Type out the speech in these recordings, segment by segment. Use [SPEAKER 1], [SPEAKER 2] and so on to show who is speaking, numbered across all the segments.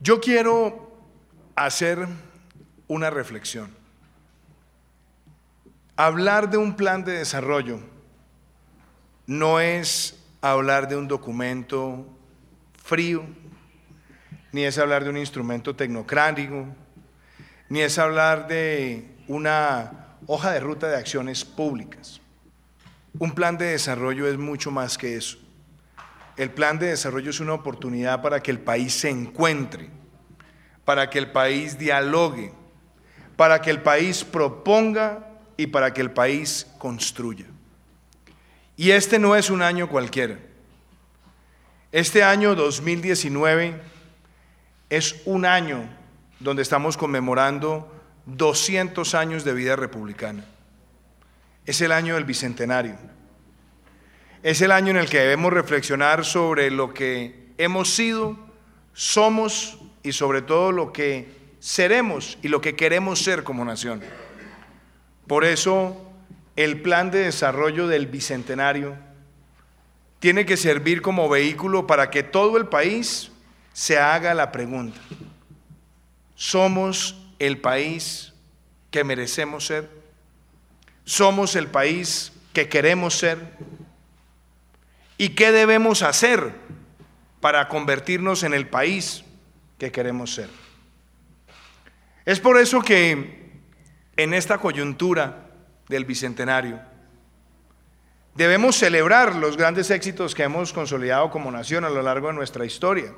[SPEAKER 1] Yo quiero hacer una reflexión. Hablar de un plan de desarrollo no es hablar de un documento frío, ni es hablar de un instrumento tecnocrático, ni es hablar de una hoja de ruta de acciones públicas. Un plan de desarrollo es mucho más que eso. El plan de desarrollo es una oportunidad para que el país se encuentre, para que el país dialogue, para que el país proponga y para que el país construya. Y este no es un año cualquiera. Este año 2019 es un año donde estamos conmemorando 200 años de vida republicana. Es el año del Bicentenario. Es el año en el que debemos reflexionar sobre lo que hemos sido, somos y sobre todo lo que seremos y lo que queremos ser como nación. Por eso el plan de desarrollo del Bicentenario tiene que servir como vehículo para que todo el país se haga la pregunta, ¿somos el país que merecemos ser? ¿Somos el país que queremos ser? ¿Y qué debemos hacer para convertirnos en el país que queremos ser? Es por eso que en esta coyuntura del Bicentenario, debemos celebrar los grandes éxitos que hemos consolidado como nación a lo largo de nuestra historia,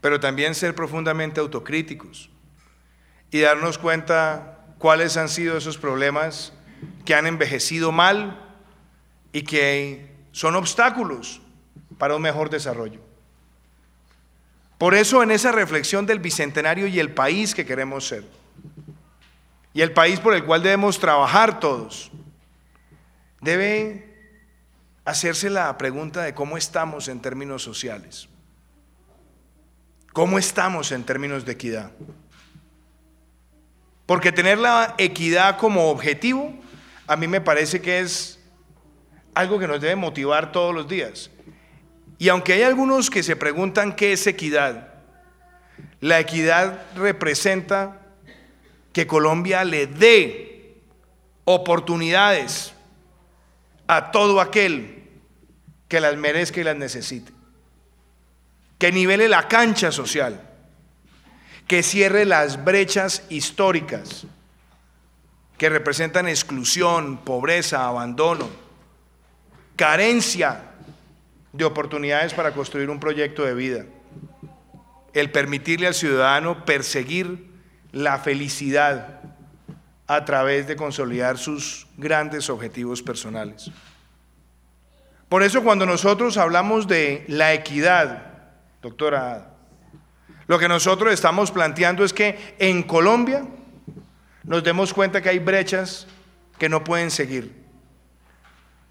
[SPEAKER 1] pero también ser profundamente autocríticos y darnos cuenta cuáles han sido esos problemas que han envejecido mal y que son obstáculos para un mejor desarrollo. Por eso en esa reflexión del Bicentenario y el país que queremos ser, y el país por el cual debemos trabajar todos, debe hacerse la pregunta de cómo estamos en términos sociales. ¿Cómo estamos en términos de equidad? Porque tener la equidad como objetivo, a mí me parece que es algo que nos debe motivar todos los días. Y aunque hay algunos que se preguntan qué es equidad, la equidad representa que Colombia le dé oportunidades a todo aquel que las merezca y las necesite. Que nivele la cancha social, que cierre las brechas históricas que representan exclusión, pobreza, abandono, carencia de oportunidades para construir un proyecto de vida. El permitirle al ciudadano perseguir la felicidad a través de consolidar sus grandes objetivos personales. Por eso cuando nosotros hablamos de la equidad, doctora, lo que nosotros estamos planteando es que en Colombia nos demos cuenta que hay brechas que no pueden seguir.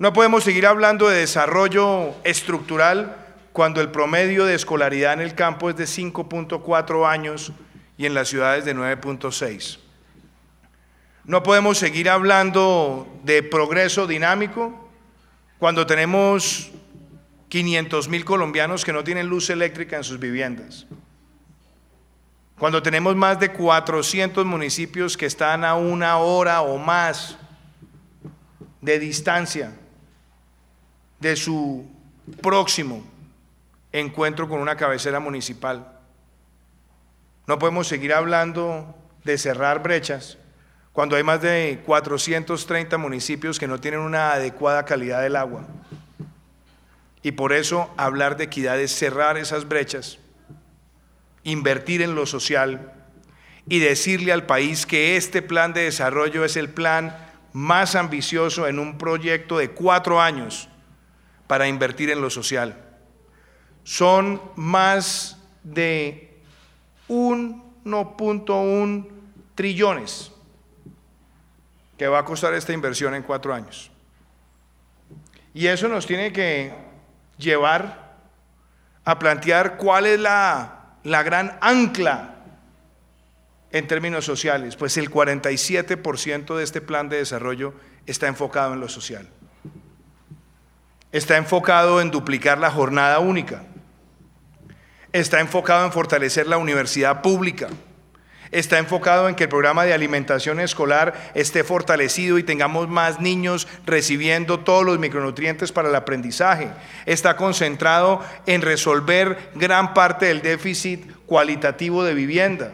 [SPEAKER 1] No podemos seguir hablando de desarrollo estructural cuando el promedio de escolaridad en el campo es de 5.4 años y en las ciudades de 9.6. No podemos seguir hablando de progreso dinámico cuando tenemos 500 mil colombianos que no tienen luz eléctrica en sus viviendas. Cuando tenemos más de 400 municipios que están a una hora o más de distancia de su próximo encuentro con una cabecera municipal. No podemos seguir hablando de cerrar brechas cuando hay más de 430 municipios que no tienen una adecuada calidad del agua. Y por eso hablar de equidad es cerrar esas brechas, invertir en lo social y decirle al país que este plan de desarrollo es el plan más ambicioso en un proyecto de cuatro años para invertir en lo social. Son más de 1.1 trillones que va a costar esta inversión en cuatro años. Y eso nos tiene que llevar a plantear cuál es la, la gran ancla en términos sociales. Pues el 47% de este plan de desarrollo está enfocado en lo social. Está enfocado en duplicar la jornada única está enfocado en fortalecer la universidad pública, está enfocado en que el programa de alimentación escolar esté fortalecido y tengamos más niños recibiendo todos los micronutrientes para el aprendizaje. Está concentrado en resolver gran parte del déficit cualitativo de vivienda.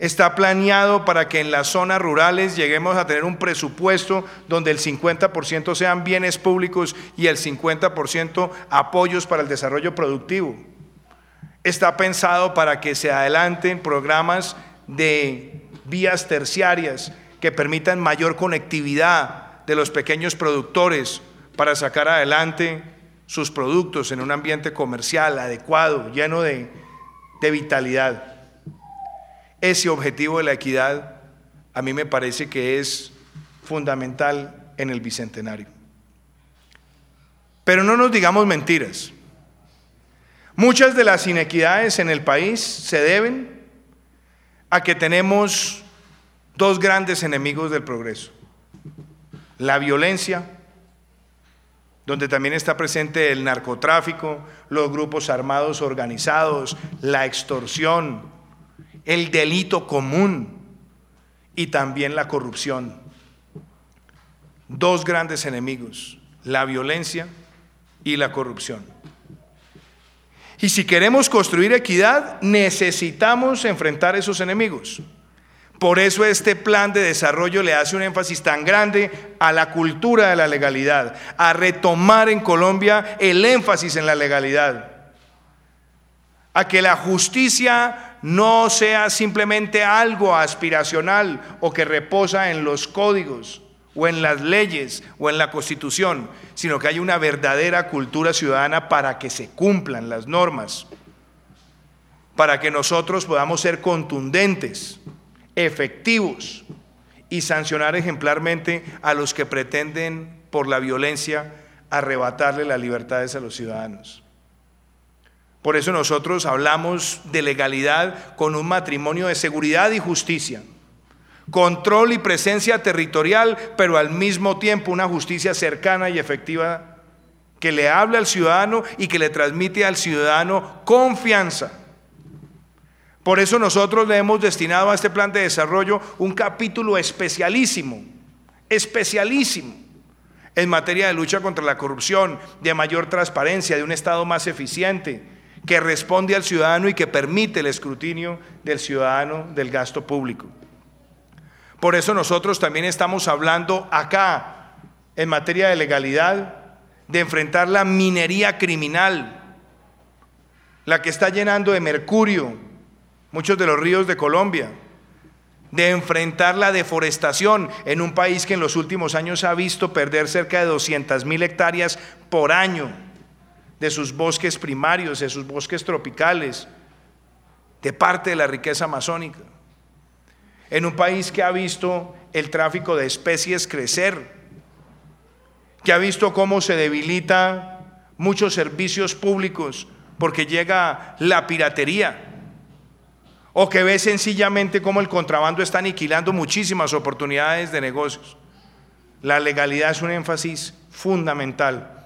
[SPEAKER 1] Está planeado para que en las zonas rurales lleguemos a tener un presupuesto donde el 50% sean bienes públicos y el 50% apoyos para el desarrollo productivo está pensado para que se adelanten programas de vías terciarias que permitan mayor conectividad de los pequeños productores para sacar adelante sus productos en un ambiente comercial adecuado, lleno de, vitalidad. Ese objetivo de la equidad a mí me parece que es fundamental en el Bicentenario. Pero no nos digamos mentiras. Muchas de las inequidades en el país se deben a que tenemos dos grandes enemigos del progreso. La violencia, donde también está presente el narcotráfico, los grupos armados organizados, la extorsión, el delito común y también la corrupción. Dos grandes enemigos, la violencia y la corrupción. Y si queremos construir equidad, necesitamos enfrentar esos enemigos. Por eso este plan de desarrollo le hace un énfasis tan grande a la cultura de la legalidad, a retomar en Colombia el énfasis en la legalidad, a que la justicia no sea simplemente algo aspiracional o que reposa en los códigos, o en las leyes o en la constitución, sino que hay una verdadera cultura ciudadana para que se cumplan las normas, para que nosotros podamos ser contundentes, efectivos y sancionar ejemplarmente a los que pretenden por la violencia arrebatarle las libertades a los ciudadanos. Por eso nosotros hablamos de legalidad con un matrimonio de seguridad y justicia control y presencia territorial, pero al mismo tiempo una justicia cercana y efectiva que le hable al ciudadano y que le transmite al ciudadano confianza. Por eso nosotros le hemos destinado a este plan de desarrollo un capítulo especialísimo, especialísimo en materia de lucha contra la corrupción, de mayor transparencia, de un Estado más eficiente, que responde al ciudadano y que permite el escrutinio del ciudadano del gasto público. Por eso nosotros también estamos hablando acá, en materia de legalidad, de enfrentar la minería criminal, la que está llenando de mercurio muchos de los ríos de Colombia, de enfrentar la deforestación en un país que en los últimos años ha visto perder cerca de 200 mil hectáreas por año de sus bosques primarios, de sus bosques tropicales, de parte de la riqueza amazónica en un país que ha visto el tráfico de especies crecer, que ha visto cómo se debilita muchos servicios públicos porque llega la piratería, o que ve sencillamente cómo el contrabando está aniquilando muchísimas oportunidades de negocios. La legalidad es un énfasis fundamental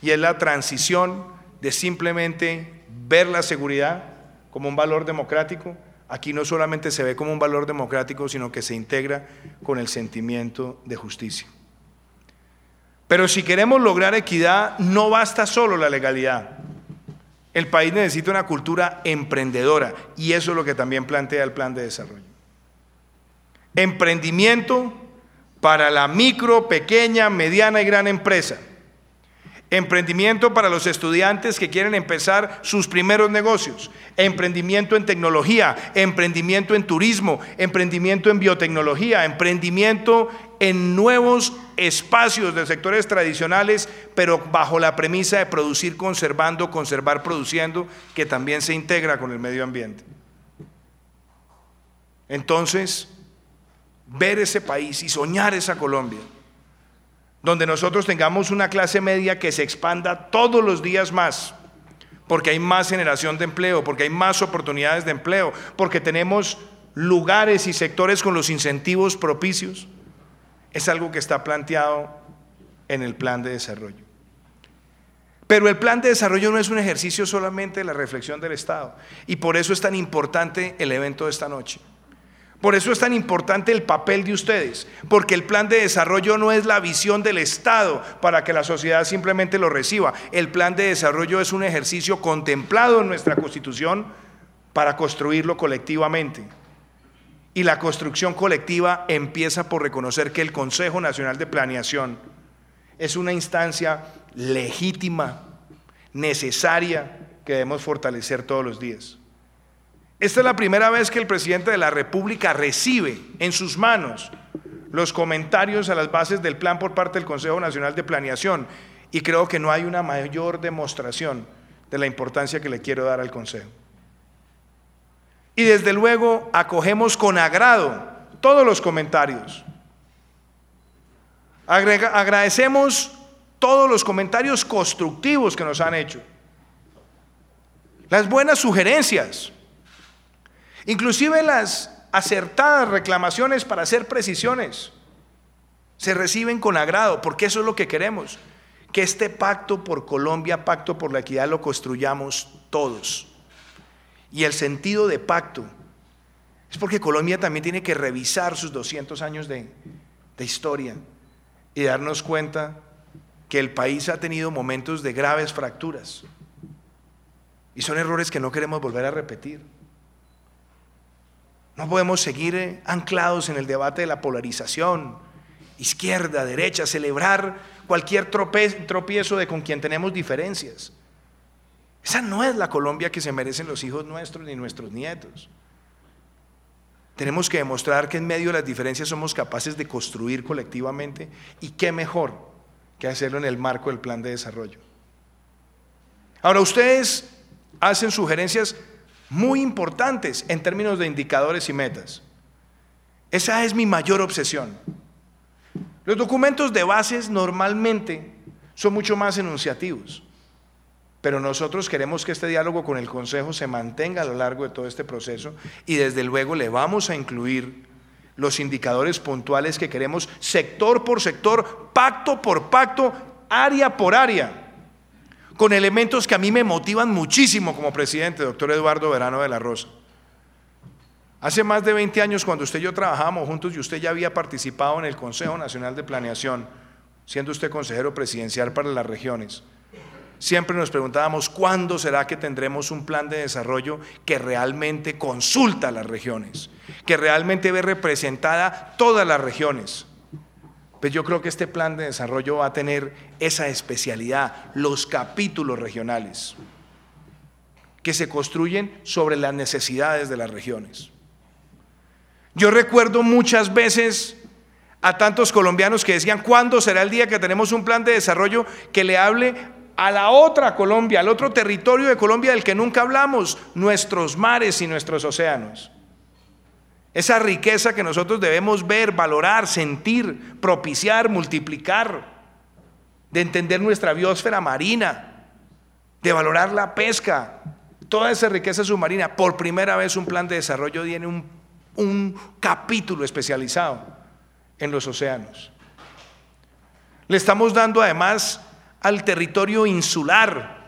[SPEAKER 1] y es la transición de simplemente ver la seguridad como un valor democrático aquí no solamente se ve como un valor democrático, sino que se integra con el sentimiento de justicia. Pero si queremos lograr equidad, no basta solo la legalidad. El país necesita una cultura emprendedora y eso es lo que también plantea el plan de desarrollo. Emprendimiento para la micro, pequeña, mediana y gran empresa Emprendimiento para los estudiantes que quieren empezar sus primeros negocios. Emprendimiento en tecnología, emprendimiento en turismo, emprendimiento en biotecnología, emprendimiento en nuevos espacios de sectores tradicionales, pero bajo la premisa de producir conservando, conservar produciendo, que también se integra con el medio ambiente. Entonces, ver ese país y soñar esa Colombia donde nosotros tengamos una clase media que se expanda todos los días más, porque hay más generación de empleo, porque hay más oportunidades de empleo, porque tenemos lugares y sectores con los incentivos propicios, es algo que está planteado en el plan de desarrollo. Pero el plan de desarrollo no es un ejercicio solamente de la reflexión del Estado. Y por eso es tan importante el evento de esta noche. Por eso es tan importante el papel de ustedes, porque el plan de desarrollo no es la visión del Estado para que la sociedad simplemente lo reciba. El plan de desarrollo es un ejercicio contemplado en nuestra Constitución para construirlo colectivamente. Y la construcción colectiva empieza por reconocer que el Consejo Nacional de Planeación es una instancia legítima, necesaria, que debemos fortalecer todos los días. Esta es la primera vez que el presidente de la República recibe en sus manos los comentarios a las bases del plan por parte del Consejo Nacional de Planeación y creo que no hay una mayor demostración de la importancia que le quiero dar al Consejo. Y desde luego acogemos con agrado todos los comentarios. agradecemos todos los comentarios constructivos que nos han hecho. Las buenas sugerencias Inclusive las acertadas reclamaciones para hacer precisiones se reciben con agrado, porque eso es lo que queremos, que este pacto por Colombia, pacto por la equidad, lo construyamos todos. Y el sentido de pacto es porque Colombia también tiene que revisar sus 200 años de, de historia y darnos cuenta que el país ha tenido momentos de graves fracturas. Y son errores que no queremos volver a repetir. No podemos seguir eh, anclados en el debate de la polarización, izquierda, derecha, celebrar cualquier tropiezo de con quien tenemos diferencias. Esa no es la Colombia que se merecen los hijos nuestros ni nuestros nietos. Tenemos que demostrar que en medio de las diferencias somos capaces de construir colectivamente y qué mejor que hacerlo en el marco del plan de desarrollo. Ahora ustedes hacen sugerencias muy importantes en términos de indicadores y metas. Esa es mi mayor obsesión. Los documentos de bases normalmente son mucho más enunciativos, pero nosotros queremos que este diálogo con el Consejo se mantenga a lo largo de todo este proceso y desde luego le vamos a incluir los indicadores puntuales que queremos sector por sector, pacto por pacto, área por área con elementos que a mí me motivan muchísimo como presidente, doctor Eduardo Verano de la Rosa. Hace más de 20 años, cuando usted y yo trabajábamos juntos y usted ya había participado en el Consejo Nacional de Planeación, siendo usted consejero presidencial para las regiones, siempre nos preguntábamos cuándo será que tendremos un plan de desarrollo que realmente consulta a las regiones, que realmente ve representada todas las regiones. Pues yo creo que este plan de desarrollo va a tener esa especialidad, los capítulos regionales, que se construyen sobre las necesidades de las regiones. Yo recuerdo muchas veces a tantos colombianos que decían, ¿cuándo será el día que tenemos un plan de desarrollo que le hable a la otra Colombia, al otro territorio de Colombia del que nunca hablamos, nuestros mares y nuestros océanos? Esa riqueza que nosotros debemos ver, valorar, sentir, propiciar, multiplicar, de entender nuestra biosfera marina, de valorar la pesca, toda esa riqueza submarina. Por primera vez un plan de desarrollo tiene un, un capítulo especializado en los océanos. Le estamos dando además al territorio insular,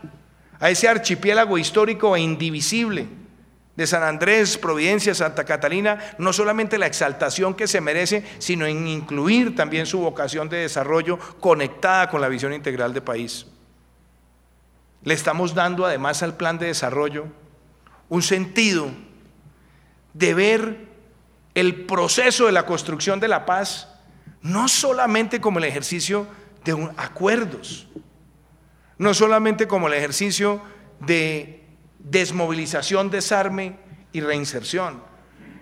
[SPEAKER 1] a ese archipiélago histórico e indivisible de San Andrés, Providencia, Santa Catalina, no solamente la exaltación que se merece, sino en incluir también su vocación de desarrollo conectada con la visión integral de país. Le estamos dando además al plan de desarrollo un sentido de ver el proceso de la construcción de la paz no solamente como el ejercicio de acuerdos, no solamente como el ejercicio de desmovilización, desarme y reinserción.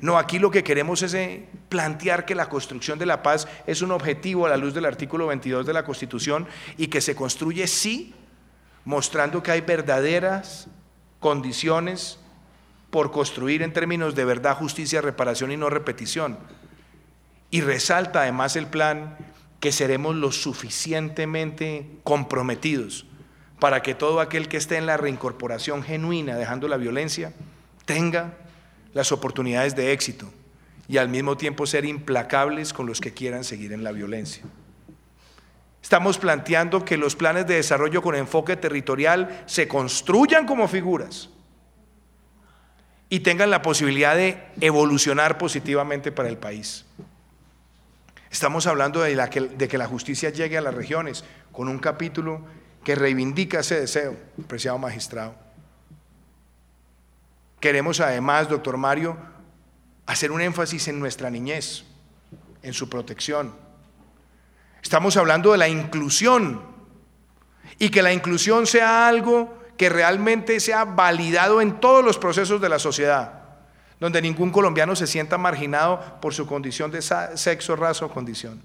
[SPEAKER 1] No, aquí lo que queremos es eh, plantear que la construcción de la paz es un objetivo a la luz del artículo 22 de la Constitución y que se construye sí, mostrando que hay verdaderas condiciones por construir en términos de verdad, justicia, reparación y no repetición. Y resalta además el plan que seremos lo suficientemente comprometidos para que todo aquel que esté en la reincorporación genuina, dejando la violencia, tenga las oportunidades de éxito y al mismo tiempo ser implacables con los que quieran seguir en la violencia. Estamos planteando que los planes de desarrollo con enfoque territorial se construyan como figuras y tengan la posibilidad de evolucionar positivamente para el país. Estamos hablando de, que la justicia llegue a las regiones con un capítulo que reivindica ese deseo, apreciado magistrado. Queremos además, doctor Mario, hacer un énfasis en nuestra niñez, en su protección. Estamos hablando de la inclusión y que la inclusión sea algo que realmente sea validado en todos los procesos de la sociedad donde ningún colombiano se sienta marginado por su condición de sexo, raza o condición.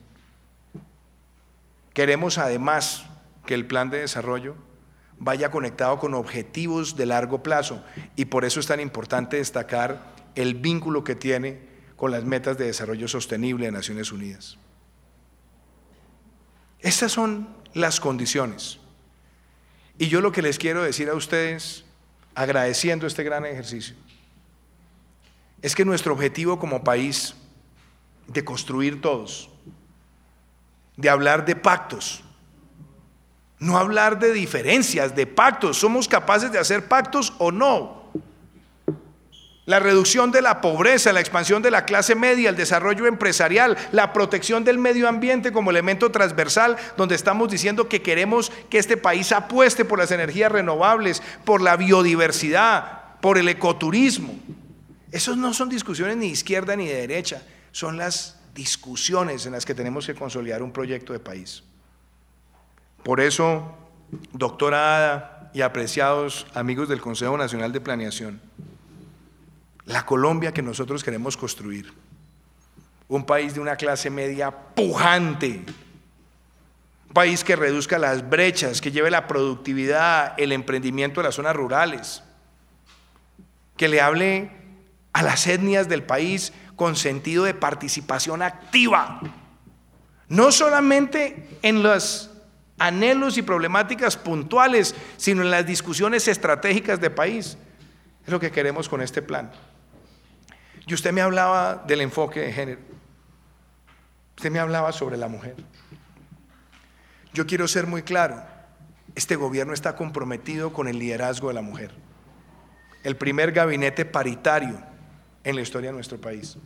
[SPEAKER 1] Queremos además que el plan de desarrollo vaya conectado con objetivos de largo plazo y por eso es tan importante destacar el vínculo que tiene con las metas de desarrollo sostenible de Naciones Unidas. Estas son las condiciones. Y yo lo que les quiero decir a ustedes, agradeciendo este gran ejercicio, es que nuestro objetivo como país de construir todos, de hablar de pactos, no hablar de diferencias, de pactos, somos capaces de hacer pactos o no. La reducción de la pobreza, la expansión de la clase media, el desarrollo empresarial, la protección del medio ambiente como elemento transversal, donde estamos diciendo que queremos que este país apueste por las energías renovables, por la biodiversidad, por el ecoturismo. Esas no son discusiones ni de izquierda ni de derecha, son las discusiones en las que tenemos que consolidar un proyecto de país. Por eso, doctora Ada y apreciados amigos del Consejo Nacional de Planeación, la Colombia que nosotros queremos construir, un país de una clase media pujante, un país que reduzca las brechas, que lleve la productividad, el emprendimiento de las zonas rurales, que le hable a las etnias del país con sentido de participación activa. No solamente en los anhelos y problemáticas puntuales, sino en las discusiones estratégicas de país. Es lo que queremos con este plan. Y usted me hablaba del enfoque de género. Usted me hablaba sobre la mujer. Yo quiero ser muy claro. Este gobierno está comprometido con el liderazgo de la mujer. El primer gabinete paritario en la historia de nuestro país.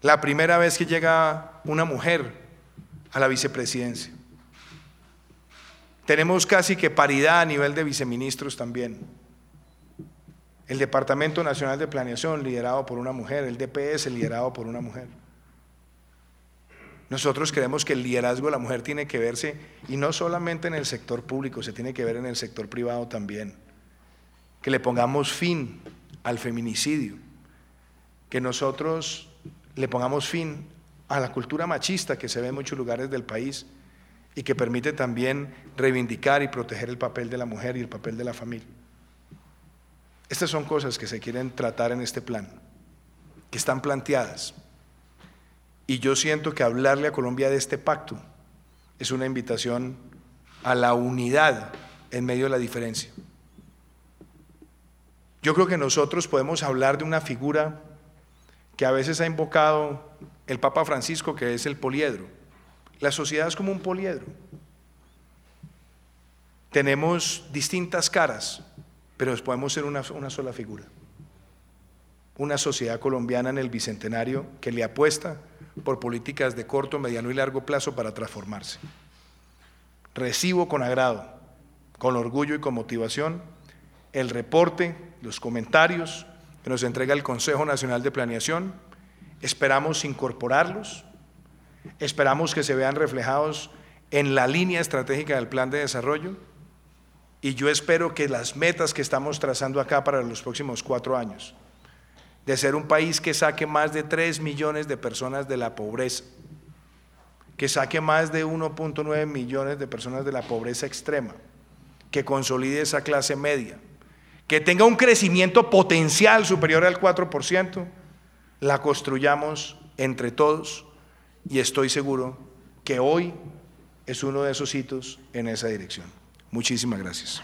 [SPEAKER 1] La primera vez que llega una mujer a la vicepresidencia. Tenemos casi que paridad a nivel de viceministros también. El Departamento Nacional de Planeación liderado por una mujer, el DPS liderado por una mujer. Nosotros creemos que el liderazgo de la mujer tiene que verse, y no solamente en el sector público, se tiene que ver en el sector privado también. Que le pongamos fin al feminicidio, que nosotros le pongamos fin a la cultura machista que se ve en muchos lugares del país y que permite también reivindicar y proteger el papel de la mujer y el papel de la familia. Estas son cosas que se quieren tratar en este plan, que están planteadas. Y yo siento que hablarle a Colombia de este pacto es una invitación a la unidad en medio de la diferencia. Yo creo que nosotros podemos hablar de una figura que a veces ha invocado el Papa Francisco, que es el poliedro. La sociedad es como un poliedro. Tenemos distintas caras, pero podemos ser una, sola figura. Una sociedad colombiana en el Bicentenario que le apuesta por políticas de corto, mediano y largo plazo para transformarse. Recibo con agrado, con orgullo y con motivación el reporte, los comentarios que nos entrega el Consejo Nacional de Planeación. Esperamos incorporarlos, esperamos que se vean reflejados en la línea estratégica del plan de desarrollo y yo espero que las metas que estamos trazando acá para los próximos cuatro años, de ser un país que saque más de 3 millones de personas de la pobreza, que saque más de 1.9 millones de personas de la pobreza extrema, que consolide esa clase media, que tenga un crecimiento potencial superior al 4%, la construyamos entre todos y estoy seguro que hoy es uno de esos hitos en esa dirección. Muchísimas gracias.